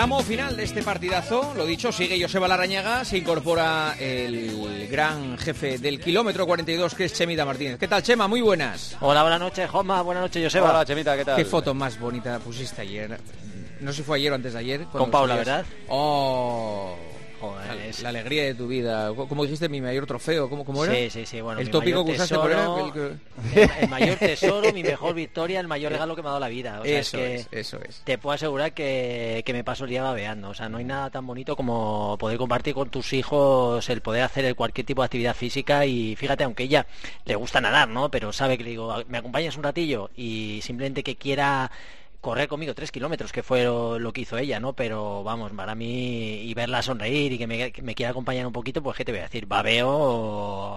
Tramo final de este partidazo, lo dicho, sigue Joseba Larrañaga, se incorpora el gran jefe del kilómetro 42 que es Chemita Martínez. ¿Qué tal, Chema? Muy buenas. Hola, buenas noches, Joma, buenas noches, Joseba. Hola, Chemita, ¿qué tal? Qué foto más bonita pusiste ayer. No sé si fue ayer o antes de ayer. Con Paula, ¿verdad? Oh, Joder, la, es- la alegría de tu vida. Como dijiste, mi mayor trofeo, ¿cómo, cómo era? Sí, sí, sí, bueno. el tópico que usaste por tesoro, era el- el, el mayor tesoro, mi mejor victoria, el mayor regalo que me ha dado la vida. O sea, Eso es es, que eso es. te puedo asegurar que, que me paso el día babeando. O sea, no hay nada tan bonito como poder compartir con tus hijos el poder hacer cualquier tipo de actividad física y fíjate, aunque ella le gusta nadar, ¿no? Pero sabe que le digo, me acompañas un ratillo y simplemente que quiera correr conmigo tres kilómetros, que fue lo, lo que hizo ella, ¿no? Pero vamos, para mí, y verla sonreír y que me, que me quiera acompañar un poquito, pues qué te voy a decir, babeo,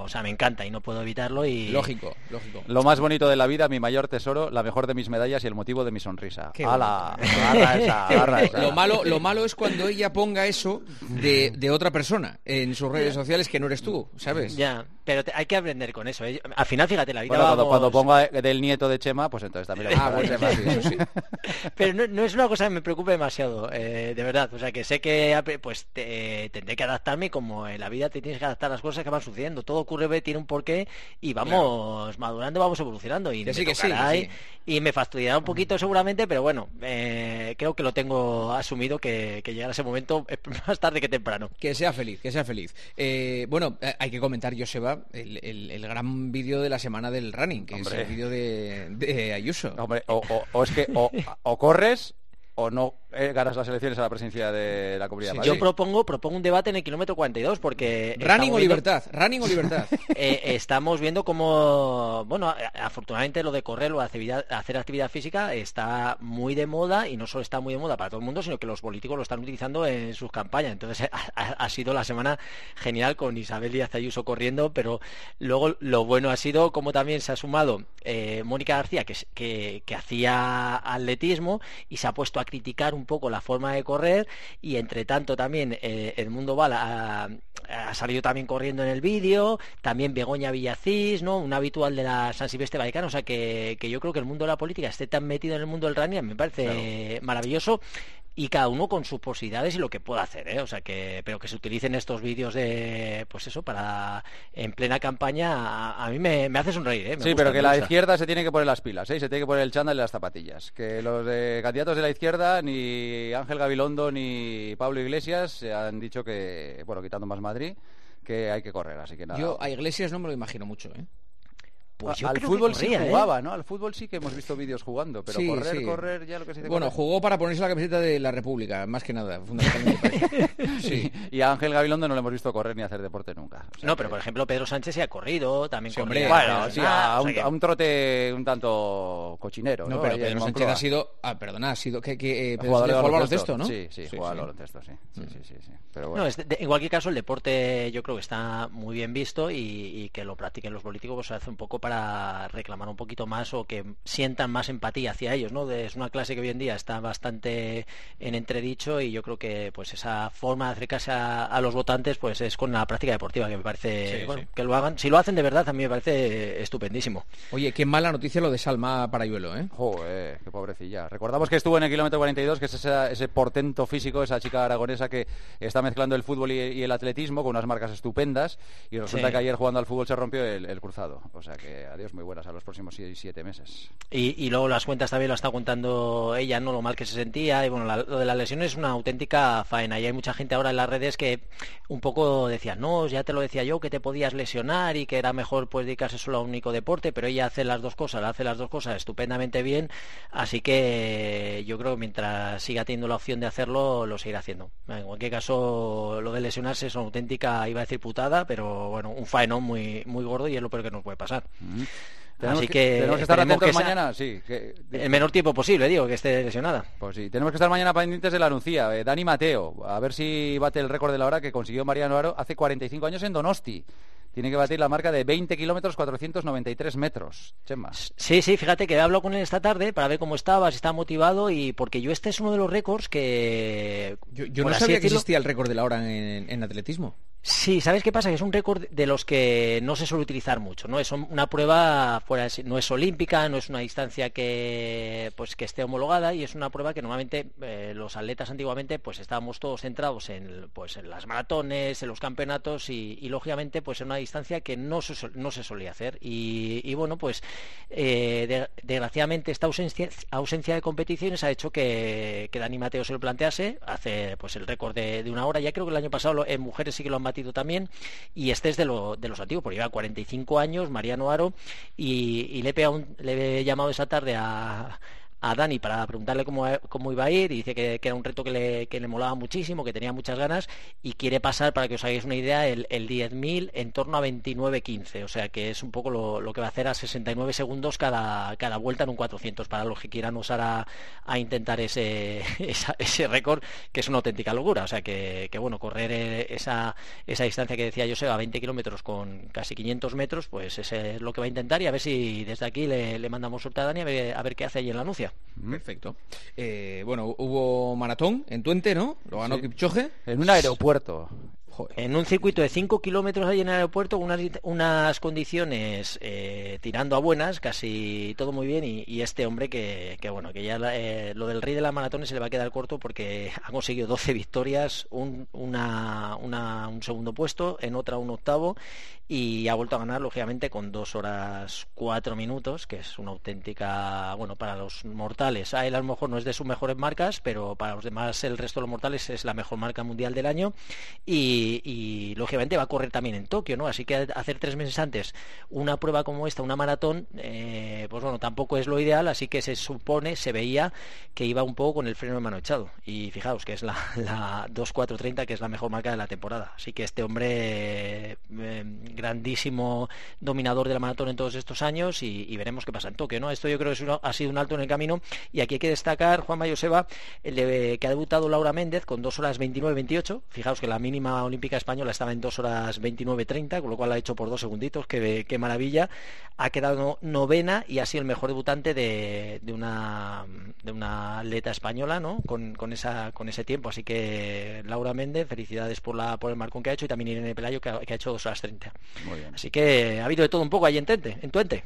o, sea, me encanta y no puedo evitarlo y... Lógico, lógico. Lo más bonito de la vida, mi mayor tesoro, la mejor de mis medallas y el motivo de mi sonrisa. ¡Hala! Esa, esa. Lo malo, lo malo es cuando ella ponga eso de, de otra persona en sus redes sociales que no eres tú, ¿sabes? Ya, pero te- hay que aprender con eso. ¿eh? Al final, fíjate, la vida Bueno, cuando, vamos- cuando ponga del nieto de Chema, pues entonces también lo Ah, sí, eso sí. Pero no, no es una cosa que me preocupe demasiado, eh, de verdad. O sea, que sé que pues te- tendré que adaptarme como en la vida te tienes que adaptar a las cosas que van sucediendo. Todo ocurre, tiene un porqué y vamos madurando, vamos evolucionando. Y Que me sí, que sí, tocará que y- sí. y me fastidiará un poquito seguramente, pero bueno, eh, creo que lo tengo asumido que, que llegará ese momento eh, más tarde que temprano. Que sea feliz, que sea feliz. Eh, bueno, eh, hay que comentar, Joseba, el, el- el gran vídeo de la semana del running, que Hombre. es el vídeo de, de Ayuso. Hombre, o, o- o es que o, o corres o no eh, ganas las elecciones a la presidencia de la Comunidad Sí, de Madrid. Yo propongo, propongo un debate en el kilómetro 42 porque... running o viendo- libertad, running o libertad. eh, estamos viendo como, bueno, afortunadamente lo de correr o actividad, hacer actividad física está muy de moda y no solo está muy de moda para todo el mundo, sino que los políticos lo están utilizando en sus campañas. Entonces ha, sido la semana genial con Isabel Díaz Ayuso corriendo, pero luego lo bueno ha sido como también se ha sumado eh, Mónica García, que, que, que hacía atletismo y se ha puesto a criticar un poco la forma de correr y entre tanto también eh, el mundo Val ha, ha salido también corriendo en el vídeo, también Begoña Villacís, ¿no? Un habitual de la San Silvestre Vallecano, o sea que, que yo creo que el mundo de la política esté tan metido en el mundo del running me parece maravilloso y cada uno con sus posibilidades y lo que pueda hacer, ¿eh? O sea que, pero que se utilicen estos vídeos de, pues eso, para en plena campaña, a, a mí me, me hace sonreír, ¿eh? Me Sí, gusta, pero que la izquierda se tiene que poner las pilas, ¿eh? Se tiene que poner el chándal y las zapatillas. Que los de candidatos de la izquierda, ni Ángel Gabilondo ni Pablo Iglesias, se han dicho que, bueno, quitando más Madrid, que hay que correr, así que nada. Yo a Iglesias no me lo imagino mucho, ¿eh? Pues yo al creo que fútbol corría, sí ¿eh? jugaba, ¿no? Al fútbol sí que hemos visto vídeos jugando, pero Sí, correr, sí. correr, ya lo que se dice Bueno, correr. jugó para ponerse la camiseta de la República, más que nada, fundamentalmente. Sí. Y a Ángel Gabilondo no le hemos visto correr ni hacer deporte nunca. O sea No, que- pero por ejemplo Pedro Sánchez se ha corrido, también corría. Bueno, sí, a o sea un, que- a un trote un tanto cochinero, ¿no? No, pero Ahí Pedro Sánchez ha sido, ah, perdona, ha sido que, que eh, Jugador de baloncesto, ¿no? Sí, sí, juega al baloncesto, sí. Sí, sí, sí. Pero No, bueno. es de- en cualquier caso el deporte yo creo que está muy bien visto y, y que lo practiquen los políticos pues, hace un poco para reclamar un poquito más o que sientan más empatía hacia ellos, ¿no? De- es una clase que hoy en día está bastante en entredicho y yo creo que pues esa forma de acercarse a, a los votantes pues es con la práctica deportiva que me parece Sí, bueno, sí. que lo hagan, si lo hacen de verdad a mí me parece estupendísimo. Oye, qué mala noticia lo de Salma Parayuelo, ¿eh? Joder, qué pobrecilla. Recordamos que estuvo en el kilómetro 42, que es esa- ese portento físico, esa chica aragonesa que está mezclando el fútbol y, y el atletismo con unas marcas estupendas. Y resulta Sí. que ayer jugando al fútbol se rompió el, el cruzado. O sea que adiós, muy buenas a los próximos sie- siete meses. Y, y luego las cuentas también lo está contando ella, ¿no? Lo mal que se sentía. Y bueno, la- lo de las lesiones es una auténtica faena. Y hay mucha gente ahora en las redes que un poco decía, no, ya te lo decía yo, que te podías lesionar y que era mejor pues dedicarse solo a un único deporte, pero ella hace las dos cosas, hace las dos cosas estupendamente bien. Así que yo creo que mientras siga teniendo la opción de hacerlo, lo seguirá haciendo. En cualquier caso, lo de lesionarse es una auténtica, iba a decir putada, pero bueno, un faenón muy, muy gordo y es lo peor que nos puede pasar. Tenemos Así que, que tenemos que estar atentos que sea- mañana, sí. que- El menor tiempo posible, digo, que esté lesionada. Pues sí, tenemos que estar mañana pendientes de la anuncia. Eh, Dani Mateo, a ver si bate el récord de la hora que consiguió Mariano Aro hace 45 años en Donosti. Tiene que batir la marca de 20 kilómetros 493 metros. Chema. Sí, sí, fíjate que he hablado con él esta tarde para ver cómo estaba, si estaba motivado y porque yo este es uno de los récords que... Yo, yo no sabía que existía el récord de la hora en, en atletismo. Sí, ¿sabes qué pasa? Que es un récord de los que no se suele utilizar mucho, ¿no? Es una prueba fuera, no es olímpica, no es una distancia que pues que esté homologada y es una prueba que normalmente eh, los atletas antiguamente pues estábamos todos centrados en pues en las maratones, en los campeonatos y, lógicamente pues en una distancia que no se, no se solía hacer y, bueno pues eh, desgraciadamente esta ausencia, ausencia de competiciones ha hecho que, que Dani Mateo se lo plantease, hace pues el récord de, de una hora, ya creo que el año pasado en mujeres sí que lo han también, y este es de, de los antiguos, porque lleva 45 años, Mariano Aro, y, le, he le he llamado esa tarde a a Dani para preguntarle cómo, cómo iba a ir y dice que, era un reto que le, que le, molaba muchísimo, que tenía muchas ganas y quiere pasar, para que os hagáis una idea, el, el 10.000 en torno a 29.15, o sea que es un poco lo, que va a hacer a 69 segundos cada, cada vuelta en un 400 para los que quieran usar a, a intentar ese, ese récord, que es una auténtica locura, o sea que, que bueno, correr eh, esa, esa distancia que decía yo, a 20 kilómetros con casi 500 metros, pues ese es lo que va a intentar y a ver si desde aquí le, le mandamos suerte a Dani a ver, a ver qué hace ahí en la anuncia. Perfecto. Eh, bueno, hubo maratón en Tuente, ¿no? Lo ganó Kipchoge. En un aeropuerto. En un circuito de 5 kilómetros ahí en el aeropuerto, unas, unas condiciones eh, tirando a buenas, casi todo muy bien, y, este hombre que, bueno, que ya eh, lo del rey de la maratón se le va a quedar corto porque ha conseguido 12 victorias, un, una, un segundo puesto, en otra un octavo, y ha vuelto a ganar, lógicamente, con 2 horas 4 minutos, que es una auténtica, bueno, para los mortales, a él a lo mejor no es de sus mejores marcas, pero para los demás, el resto de los mortales es la mejor marca mundial del año, y y, lógicamente va a correr también en Tokio, ¿no? Así que hacer tres meses antes una prueba como esta, una maratón, eh, pues bueno, tampoco es lo ideal, así que se supone, se veía que iba un poco con el freno de mano echado. Y fijaos que es la, la 2.430, que es la mejor marca de la temporada. Así que este hombre, eh, grandísimo dominador de la maratón en todos estos años y, veremos qué pasa en Tokio, ¿no? Esto yo creo que ha sido un alto en el camino y aquí hay que destacar, Juan Mayoseba, el que ha debutado Laura Méndez con 2 horas 29-28. Fijaos que la mínima olímpica española estaba en 2 horas 29.30, con lo cual ha hecho por dos segunditos, qué, qué maravilla. Ha quedado novena y ha sido el mejor debutante de, de, una, de una atleta española, ¿no? Con, con, esa, con ese tiempo. Así que Laura Méndez, felicidades por, la, por el marcón que ha hecho y también Irene Pelayo que ha, que ha hecho 2 horas 30. Así que ha habido de todo un poco ahí en Tente, en Tuente.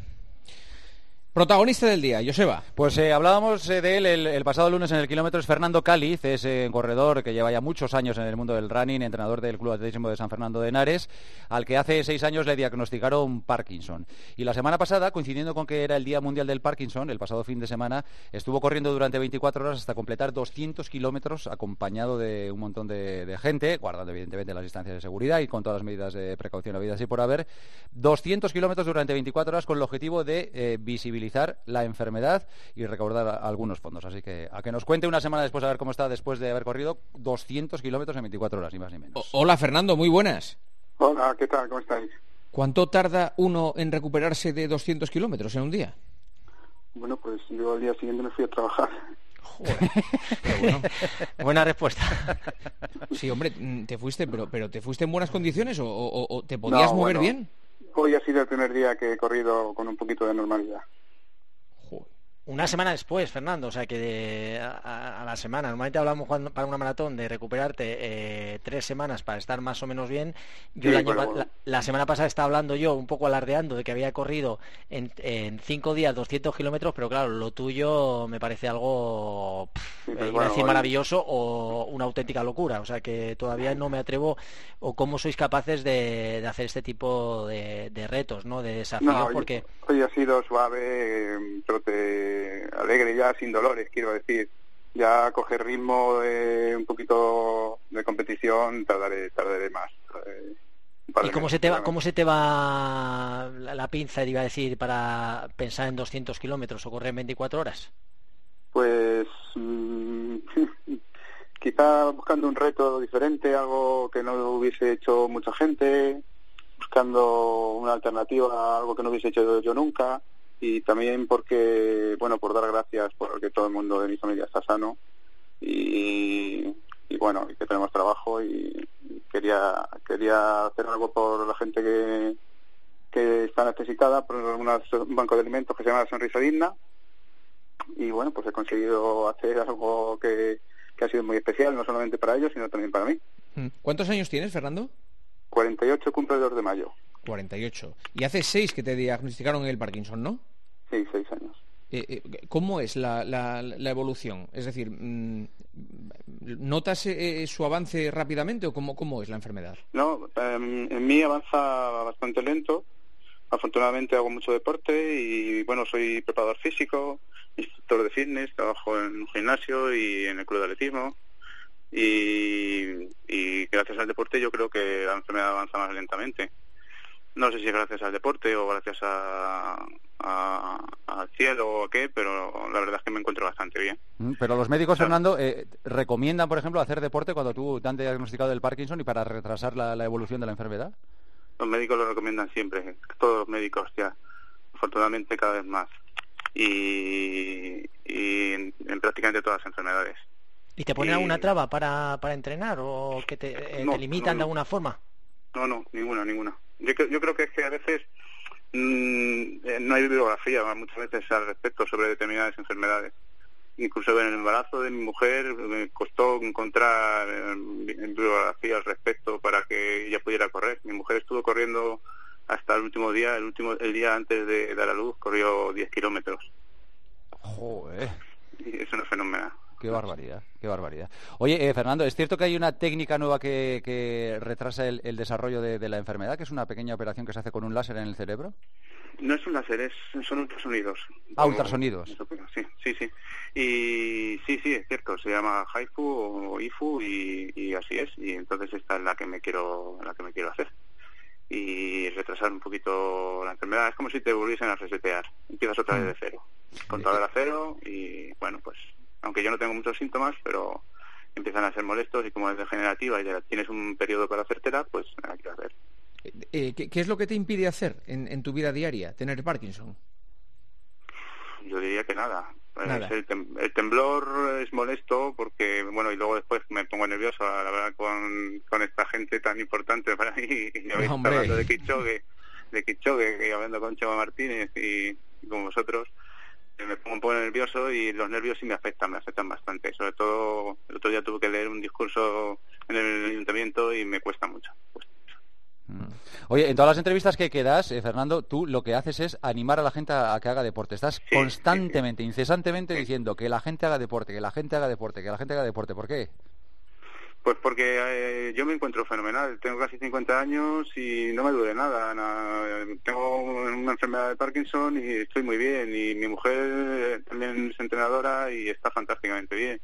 Protagonista del día, Joseba. Pues eh, hablábamos eh, de él el, pasado lunes en el kilómetro, es Fernando Cáliz, es eh, corredor que lleva ya muchos años en el mundo del running, entrenador del Club Atletismo de San Fernando de Henares, al que hace seis años le diagnosticaron Parkinson. Y la semana pasada, coincidiendo con que era el Día Mundial del Parkinson, el pasado fin de semana, estuvo corriendo durante 24 horas hasta completar 200 kilómetros acompañado de un montón de, gente, guardando evidentemente las distancias de seguridad y con todas las medidas de precaución habidas así por haber. 200 kilómetros durante 24 horas con el objetivo de visibilizar la enfermedad y recaudar algunos fondos. Así que a que nos cuente una semana después a ver cómo está después de haber corrido 200 kilómetros en 24 horas, ni más ni menos. hola, Fernando, muy buenas. Hola, ¿qué tal? ¿Cómo estáis? ¿Cuánto tarda uno en recuperarse de 200 kilómetros en un día? Bueno, pues yo al día siguiente me fui a trabajar. buena respuesta. Sí, hombre, mm, te fuiste, pero, pero ¿te fuiste en buenas condiciones o, te podías mover bien? Hoy ha sido el primer día que he corrido con un poquito de normalidad. Una semana después, Fernando, o sea que a, la semana. Normalmente hablamos para una maratón de recuperarte eh, tres semanas para estar más o menos bien. Yo la, semana pasada estaba hablando yo, un poco alardeando, de que había corrido en, cinco días 200 kilómetros, pero claro, lo tuyo me parece algo, eh, decir maravilloso o una auténtica locura. O sea que todavía no me atrevo, o cómo sois capaces de, hacer este tipo de, retos, ¿no? De desafíos, porque... Hoy, ha sido suave, trote alegre ya, sin dolores, quiero decir. Ya coger ritmo de un poquito de competición tardaré, tardaré más. ¿Y cómo se, te va, cómo se te va la, pinza, iba a decir, para pensar en 200 kilómetros o correr en 24 horas? Pues mm, quizá buscando un reto diferente, algo que no hubiese hecho mucha gente, buscando una alternativa a algo que no hubiese hecho yo nunca y también porque, bueno, por dar gracias porque todo el mundo de mi familia está sano y, y bueno, y que tenemos trabajo y quería quería hacer algo por la gente que, que está necesitada, por un banco de alimentos que se llama Sonrisa Digna y bueno, pues he conseguido hacer algo que, que ha sido muy especial, no solamente para ellos, sino también para mí. ¿Cuántos años tienes, Fernando? 48 cumple el 2 de mayo. 48. Y hace seis que te diagnosticaron el Parkinson, ¿no? Sí, seis años. Eh, eh, ¿Cómo es la, la, la, evolución? Es decir, mm, ¿notas eh, su avance rápidamente o cómo, cómo es la enfermedad? No, em, en mí avanza bastante lento. Afortunadamente hago mucho deporte y bueno, soy preparador físico, instructor de fitness, trabajo en un gimnasio y en el club de atletismo. Y, y gracias al deporte yo creo que la enfermedad avanza más lentamente no sé si es gracias al deporte o gracias a, al cielo o qué, pero la verdad es que me encuentro bastante bien. Mm, pero los médicos, Fernando, eh, recomiendan, por ejemplo, hacer deporte cuando tú te han diagnosticado el Parkinson y para retrasar la, evolución de la enfermedad. Los médicos lo recomiendan siempre, todos los médicos ya, afortunadamente cada vez más. Y, en, prácticamente todas las enfermedades. ¿Y te ponen alguna traba para, para entrenar o que te, eh, limitan de alguna forma? No, no, ninguna, ninguna. Yo, yo creo que es que a veces mm, eh, no hay bibliografía muchas veces al respecto sobre determinadas enfermedades. Incluso en el embarazo de mi mujer me costó encontrar eh, bibliografía al respecto para que ella pudiera correr. Mi mujer estuvo corriendo hasta el último día, el último el día antes de dar a luz corrió 10 kilómetros. Joder. Y es una fenómeno. Qué barbaridad, qué barbaridad. Oye, eh, Fernando, ¿es cierto que hay una técnica nueva que, retrasa el, desarrollo de, la enfermedad, que es una pequeña operación que se hace con un láser en el cerebro? No es un láser, es, son ultrasonidos. Ah, ultrasonidos. Sí, sí, sí. Y sí, sí, es cierto, se llama HIFU o IFU y, así es. Y entonces esta es la que me quiero, la que me quiero hacer. Y retrasar un poquito la enfermedad. Es como si te volviesen a resetear. Empiezas otra vez de cero. Contador a cero y bueno, pues aunque yo no tengo muchos síntomas, pero empiezan a ser molestos y como es degenerativa y ya tienes un periodo para hacértela, pues hay que hacer. Eh, ¿qué, es lo que te impide hacer en, tu vida diaria, tener Parkinson? Yo diría que nada. El, temblor es molesto porque, bueno, y luego después me pongo nervioso, la verdad, con, con esta gente tan importante para mí. Y hablando de Kichogue, de Kichogue, y hablando con Chema Martínez y con vosotros me pongo un poco nervioso y los nervios sí me afectan, me afectan bastante. Sobre todo el otro día tuve que leer un discurso en el ayuntamiento y me cuesta mucho. Mm. Oye, en todas las entrevistas que quedas, eh, Fernando, tú lo que haces es animar a la gente a, que haga deporte. Estás constantemente, incesantemente diciendo que la gente haga deporte, que la gente haga deporte, que la gente haga deporte. ¿Por qué? Pues porque eh, yo me encuentro fenomenal. Tengo casi 50 años y no me duele nada. Tengo una enfermedad de Parkinson y estoy muy bien. Y mi mujer también es entrenadora y está fantásticamente bien.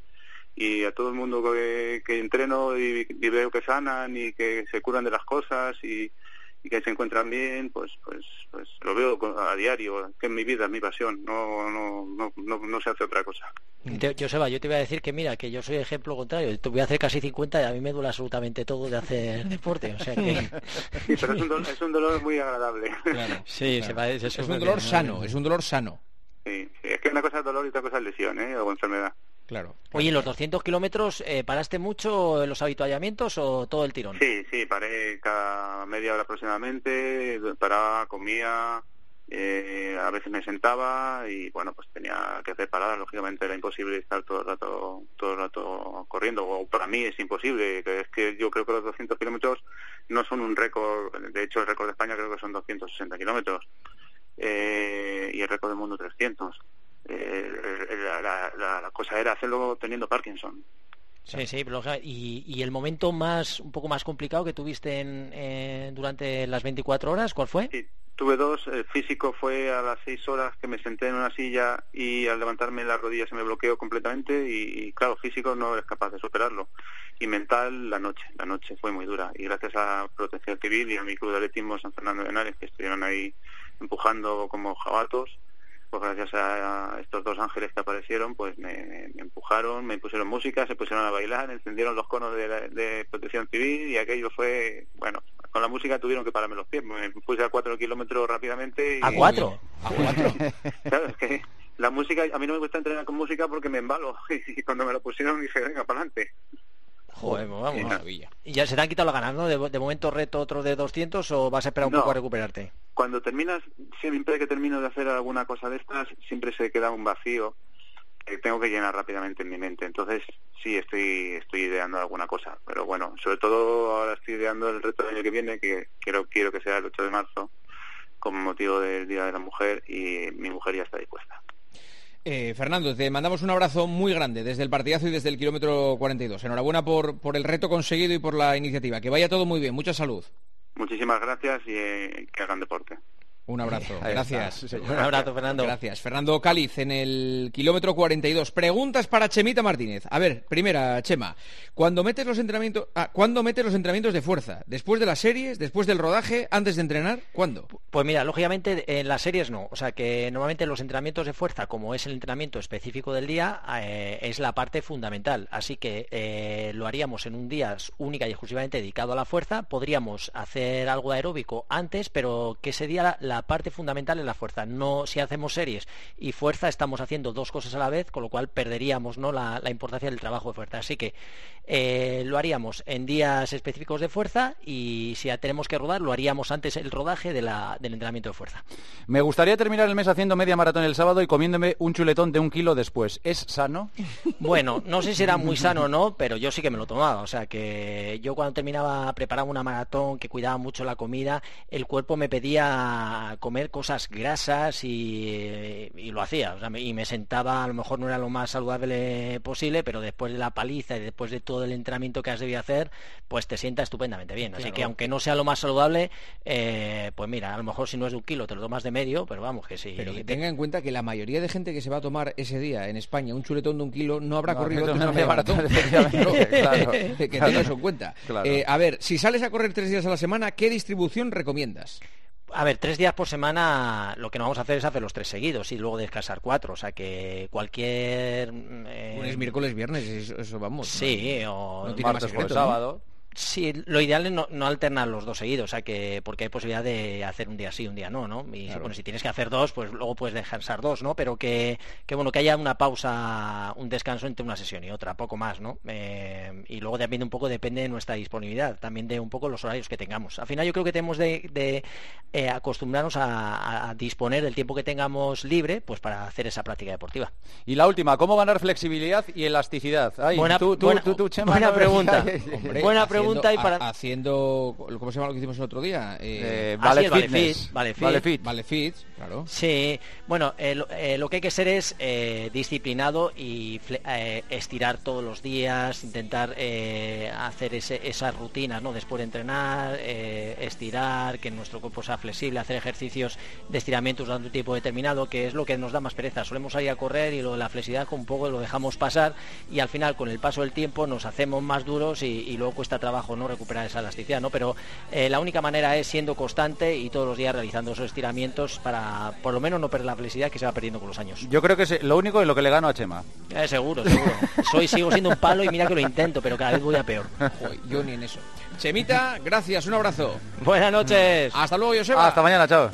Y a todo el mundo que, entreno y, y, veo que sanan y que se curan de las cosas y, y que se encuentran bien, pues, pues, pues lo veo a diario, que es mi vida, es mi pasión, no, no, no, no, se hace otra cosa. Yo, Seba, yo te voy a decir que mira, que yo soy ejemplo contrario, te voy a hacer casi 50 y a mí me duele absolutamente todo de hacer deporte, o sea que... Sí, pero es un, dolor, es un dolor muy agradable. Sí, es un dolor sano, es un dolor sano. Sí, es que una cosa es dolor y otra cosa es lesión, ¿eh? o enfermedad. Claro. Oye, ¿en los 200 kilómetros eh, paraste mucho en los habituallamientos o todo el tirón? Sí, sí, paré cada media hora aproximadamente, paraba, comía, eh, a veces me sentaba y bueno, pues tenía que hacer paradas, lógicamente era imposible estar todo el rato, todo el rato corriendo, o para mí es imposible, que es que yo creo que los 200 kilómetros no son un récord, de hecho el récord de España creo que son 260 kilómetros eh, y el récord del mundo 300 eh, la, cosa era hacerlo teniendo Parkinson. Sí, sí, y, y, el momento más un poco más complicado que tuviste en, durante las 24 horas, ¿cuál fue? tuve dos. El físico fue a las 6 horas que me senté en una silla y al levantarme la rodilla se me bloqueó completamente y, claro, físico no eres capaz de superarlo. Y mental, la noche. La noche fue muy dura. Y gracias a Protección Civil y a mi club de atletismo San Fernando de Henares, que estuvieron ahí empujando como jabatos, pues gracias a estos dos ángeles que aparecieron, pues me, empujaron, me pusieron música, se pusieron a bailar, encendieron los conos de, protección civil y aquello fue, bueno, con la música tuvieron que pararme los pies, me puse a cuatro kilómetros rápidamente. ¿A cuatro? ¿A cuatro? claro, es que la música, a mí no me gusta entrenar con música porque me embalo y cuando me lo pusieron dije, venga, para adelante. Joder, pues vamos, maravilla. ¿Y ya se te han quitado las ganas, no? De, momento reto otro de 200 o vas a esperar un poco a recuperarte? Cuando terminas, siempre que termino de hacer alguna cosa de estas, siempre se queda un vacío que tengo que llenar rápidamente en mi mente. Entonces, sí, estoy, estoy ideando alguna cosa. Pero bueno, sobre todo ahora estoy ideando el reto del año que viene, que quiero, quiero que sea el 8 de marzo, como motivo del Día de la Mujer, y mi mujer ya está dispuesta. Eh, Fernando, te mandamos un abrazo muy grande desde el partidazo y desde el kilómetro 42. Enhorabuena por, por el reto conseguido y por la iniciativa. Que vaya todo muy bien. Mucha salud. Muchísimas gracias y eh, que hagan deporte. Un abrazo, gracias. Un abrazo, Fernando. Gracias. Fernando Cáliz en el kilómetro 42. Preguntas para Chemita Martínez. A ver, primera, Chema. ¿Cuándo metes los entrenamientos, ah, ¿cuándo metes los entrenamientos de fuerza? ¿Después de las series? ¿Después del rodaje? ¿Antes de entrenar? ¿Cuándo? Pues mira, lógicamente en las series no. O sea que normalmente los entrenamientos de fuerza, como es el entrenamiento específico del día, eh, es la parte fundamental. Así que eh, lo haríamos en un día única y exclusivamente dedicado a la fuerza. Podríamos hacer algo aeróbico antes, pero que ese día la la parte fundamental es la fuerza. No, si hacemos series y fuerza, estamos haciendo dos cosas a la vez, con lo cual perderíamos ¿no? la, importancia del trabajo de fuerza. Así que eh, lo haríamos en días específicos de fuerza y si tenemos que rodar, lo haríamos antes el rodaje de la, del entrenamiento de fuerza. Me gustaría terminar el mes haciendo media maratón el sábado y comiéndome un chuletón de un kilo después. ¿Es sano? Bueno, no sé si era muy sano o no, pero yo sí que me lo tomaba. O sea que yo cuando terminaba, preparaba una maratón que cuidaba mucho la comida, el cuerpo me pedía comer cosas grasas y, lo hacía. y me sentaba, a lo mejor no era lo más saludable posible, pero después de la paliza y después de todo el entrenamiento que has debido hacer, pues te sienta estupendamente bien. Así que aunque no sea lo más saludable, eh, pues mira, a lo mejor si no es de un kilo te lo tomas de medio, pero vamos que sí. Pero que tenga en cuenta que la mayoría de gente que se va a tomar ese día en España un chuletón de un kilo no habrá corrido una media maratón. que tenga eso en cuenta. Eh, a ver, si sales a correr tres días a la semana, ¿qué distribución recomiendas? A ver, tres días por semana lo que no vamos a hacer es hacer los tres seguidos y luego descansar cuatro. O sea que cualquier... Mm, eh... miércoles, viernes, eso, vamos. Sí, o... No martes, jueves, sábado. Sí, lo ideal es no, alternar los dos seguidos, o sea que porque hay posibilidad de hacer un día sí, un día no, ¿no? Y si tienes que hacer dos, pues luego puedes descansar dos, ¿no? Pero que, que bueno, que haya una pausa, un descanso entre una sesión y otra, poco más, ¿no? Eh, y luego también un poco depende de nuestra disponibilidad, también de un poco los horarios que tengamos. Al final yo creo que tenemos de, eh, acostumbrarnos a, disponer del tiempo que tengamos libre, pues para hacer esa práctica deportiva. Y la última, ¿cómo ganar flexibilidad y elasticidad? buena, pregunta. buena pregunta Haciendo, ¿cómo se llama lo que hicimos el otro día? Eh, eh vale, fitness. vale, fit. Vale fit. claro. Sí, bueno, eh, eh, lo que hay que ser es disciplinado y estirar todos los días, intentar hacer esas rutinas, ¿no? Después de entrenar, estirar, que nuestro cuerpo sea flexible, hacer ejercicios de estiramientos durante un tiempo determinado, que es lo que nos da más pereza. Solemos ir a correr y lo de la flexibilidad un poco lo dejamos pasar y al final con el paso del tiempo nos hacemos más duros y, y luego cuesta trabajo no recuperar esa elasticidad, ¿no? Pero eh, la única manera es siendo constante y todos los días realizando esos estiramientos para por lo menos no perder la flexibilidad que se va perdiendo con los años. Yo creo que es lo único en lo que le gano a Chema. Eh, seguro, seguro. Soy, sigo siendo un palo y mira que lo intento, pero cada vez voy a peor. yo ni en eso. Chemita, gracias, un abrazo. Buenas noches. Hasta luego, Joseba. Hasta mañana, chao.